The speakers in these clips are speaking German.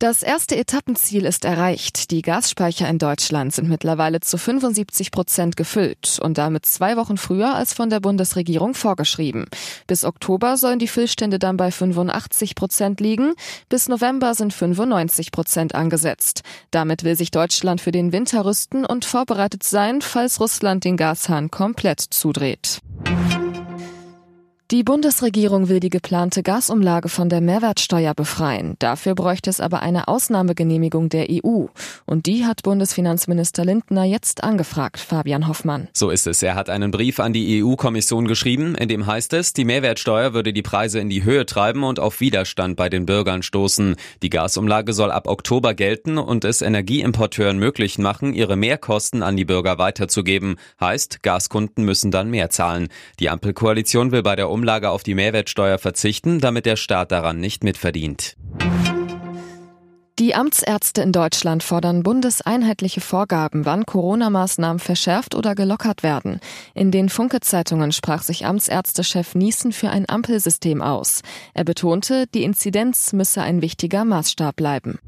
Das erste Etappenziel ist erreicht. Die Gasspeicher in Deutschland sind mittlerweile zu 75 Prozent gefüllt und damit zwei Wochen früher als von der Bundesregierung vorgeschrieben. Bis Oktober sollen die Füllstände dann bei 85 Prozent liegen. Bis November sind 95 Prozent angesetzt. Damit will sich Deutschland für den Winter rüsten und vorbereitet sein, falls Russland den Gashahn komplett zudreht. Die Bundesregierung will die geplante Gasumlage von der Mehrwertsteuer befreien. Dafür bräuchte es aber eine Ausnahmegenehmigung der EU. Und die hat Bundesfinanzminister Lindner jetzt angefragt, Fabian Hoffmann. So ist es. Er hat einen Brief an die EU-Kommission geschrieben, in dem heißt es, die Mehrwertsteuer würde die Preise in die Höhe treiben und auf Widerstand bei den Bürgern stoßen. Die Gasumlage soll ab Oktober gelten und es Energieimporteuren möglich machen, ihre Mehrkosten an die Bürger weiterzugeben. Heißt, Gaskunden müssen dann mehr zahlen. Die Ampelkoalition will bei der Umlage auf die Mehrwertsteuer verzichten, damit der Staat daran nicht mitverdient. Die Amtsärzte in Deutschland fordern bundeseinheitliche Vorgaben, wann Corona-Maßnahmen verschärft oder gelockert werden. In den Funke-Zeitungen sprach sich Amtsärztechef Niesen für ein Ampelsystem aus. Er betonte, die Inzidenz müsse ein wichtiger Maßstab bleiben.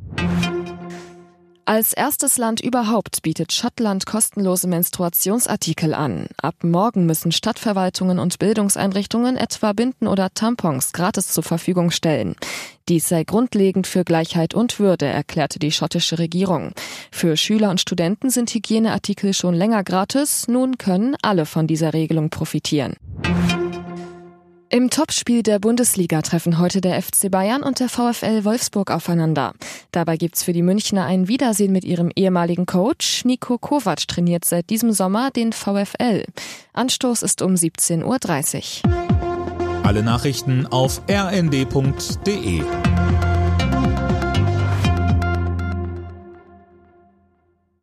Als erstes Land überhaupt bietet Schottland kostenlose Menstruationsartikel an. Ab morgen müssen Stadtverwaltungen und Bildungseinrichtungen etwa Binden oder Tampons gratis zur Verfügung stellen. Dies sei grundlegend für Gleichheit und Würde, erklärte die schottische Regierung. Für Schüler und Studenten sind Hygieneartikel schon länger gratis, nun können alle von dieser Regelung profitieren. Im Topspiel der Bundesliga treffen heute der FC Bayern und der VfL Wolfsburg aufeinander. Dabei gibt's für die Münchner ein Wiedersehen mit ihrem ehemaligen Coach. Nico Kovac trainiert seit diesem Sommer den VfL. Anstoß ist um 17.30 Uhr. Alle Nachrichten auf rnd.de